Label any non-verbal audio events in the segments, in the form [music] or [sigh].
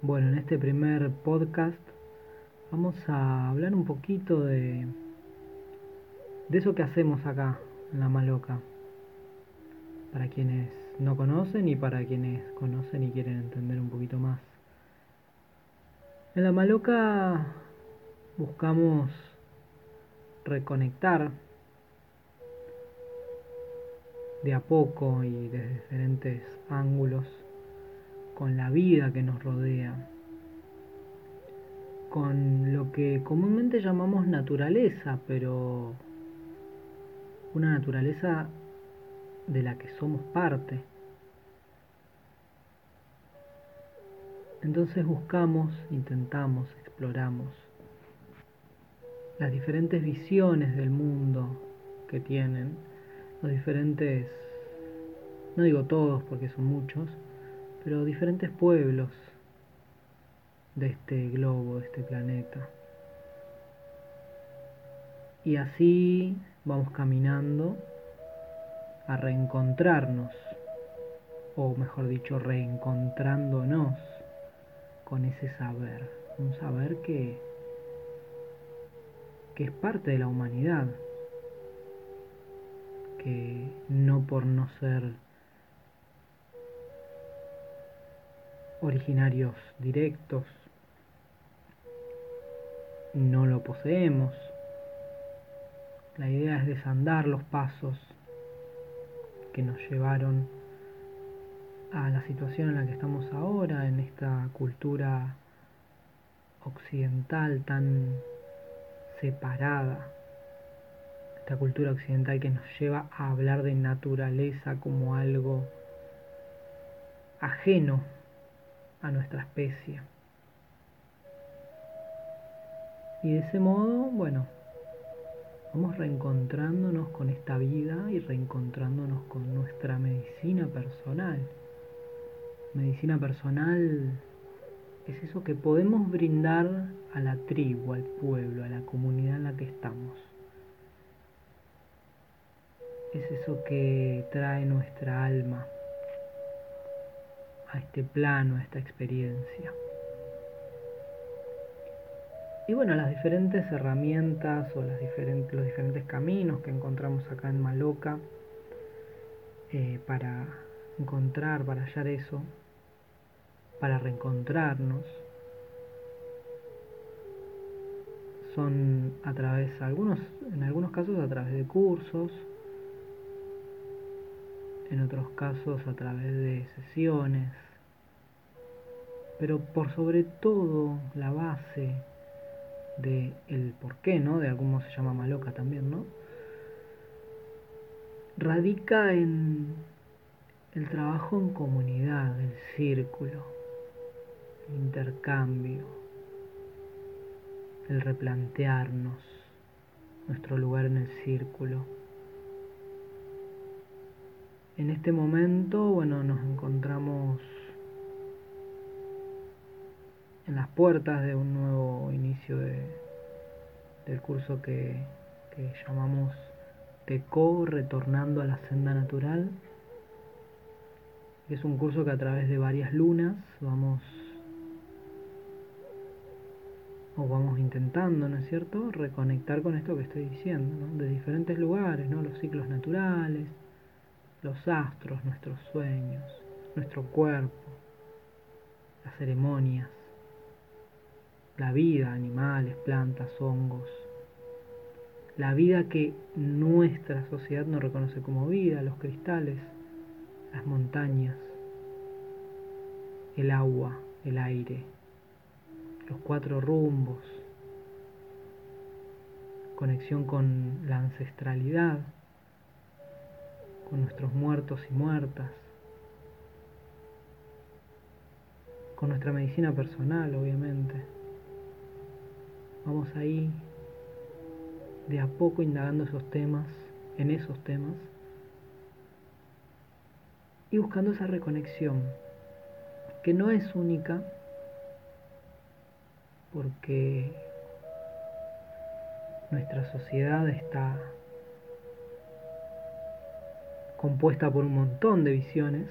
Bueno, en este primer podcast vamos a hablar un poquito de, de eso que hacemos acá en La Maloca. Para quienes no conocen y para quienes conocen y quieren entender un poquito más. En La Maloca buscamos reconectar de a poco y desde diferentes ángulos con la vida que nos rodea, con lo que comúnmente llamamos naturaleza, pero una naturaleza de la que somos parte. Entonces buscamos, intentamos, exploramos las diferentes visiones del mundo que tienen, los diferentes, no digo todos porque son muchos, pero diferentes pueblos de este globo, de este planeta. Y así vamos caminando a reencontrarnos, o mejor dicho, reencontrándonos con ese saber, un saber que, que es parte de la humanidad, que no por no ser originarios directos, no lo poseemos. La idea es desandar los pasos que nos llevaron a la situación en la que estamos ahora, en esta cultura occidental tan separada, esta cultura occidental que nos lleva a hablar de naturaleza como algo ajeno a nuestra especie. Y de ese modo, bueno, vamos reencontrándonos con esta vida y reencontrándonos con nuestra medicina personal. Medicina personal es eso que podemos brindar a la tribu, al pueblo, a la comunidad en la que estamos. Es eso que trae nuestra alma a este plano, a esta experiencia. Y bueno, las diferentes herramientas o los diferentes caminos que encontramos acá en Maloca eh, para encontrar, para hallar eso, para reencontrarnos, son a través, algunos, en algunos casos a través de cursos, en otros casos a través de sesiones, pero por sobre todo la base de el por qué, ¿no? De algún se llama maloca también, ¿no? Radica en el trabajo en comunidad, el círculo, el intercambio, el replantearnos nuestro lugar en el círculo en este momento, bueno, nos encontramos en las puertas de un nuevo inicio de, del curso que, llamamos TECO, Retornando a la Senda Natural. Es un curso que a través de varias lunas vamos o vamos intentando, ¿no es cierto?, reconectar con esto que estoy diciendo, ¿no? de diferentes lugares, ¿no? los ciclos naturales, los astros, nuestros sueños, nuestro cuerpo, las ceremonias, la vida, animales, plantas, hongos, la vida que nuestra sociedad no reconoce como vida, los cristales, las montañas, el agua, el aire, los cuatro rumbos, conexión con la ancestralidad, con nuestros muertos y muertas, con nuestra medicina personal, obviamente. Vamos ahí de a poco indagando esos temas, en esos temas, y buscando esa reconexión, que no es única, porque nuestra sociedad está compuesta por un montón de visiones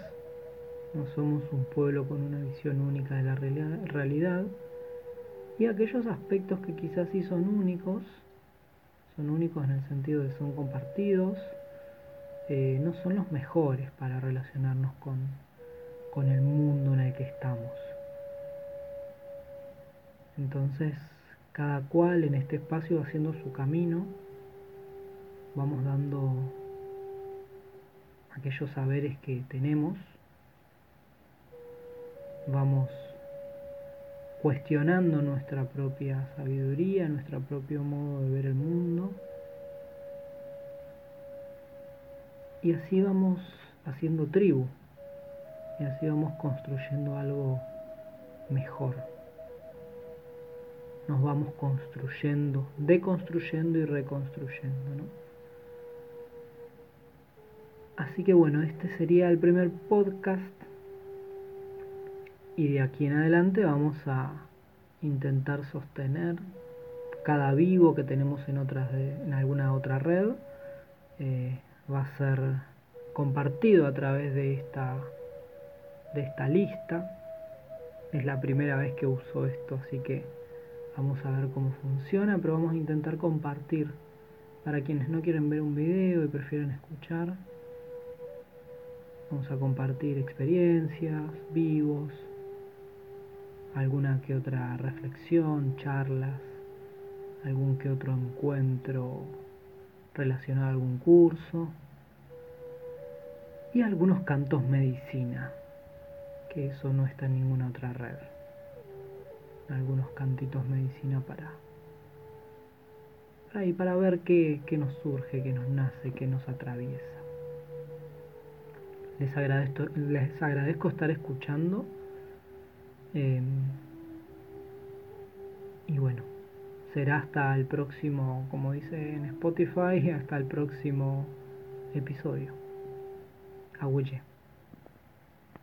no somos un pueblo con una visión única de la realidad, y aquellos aspectos que quizás sí son únicos, son únicos en el sentido de son compartidos, eh, no son los mejores para relacionarnos con, con el mundo en el que estamos. Entonces, cada cual en este espacio haciendo su camino, vamos dando aquellos saberes que tenemos, vamos cuestionando nuestra propia sabiduría, nuestro propio modo de ver el mundo. Y así vamos haciendo tribu, y así vamos construyendo algo mejor. Nos vamos construyendo, deconstruyendo y reconstruyendo. ¿no? Así que bueno, este sería el primer podcast. Y de aquí en adelante vamos a intentar sostener cada vivo que tenemos en otras en alguna otra red. Eh, va a ser compartido a través de esta de esta lista. Es la primera vez que uso esto así que vamos a ver cómo funciona pero vamos a intentar compartir. Para quienes no quieren ver un video y prefieren escuchar vamos a compartir experiencias vivos alguna que otra reflexión, charlas, algún que otro encuentro relacionado a algún curso y algunos cantos medicina, que eso no está en ninguna otra red. Algunos cantitos medicina para, para, para ver qué, qué nos surge, qué nos nace, qué nos atraviesa. Les agradezco, estar escuchando Em, y bueno, será hasta el próximo, como dice en Spotify, [laughs] hasta el próximo episodio. Aguye.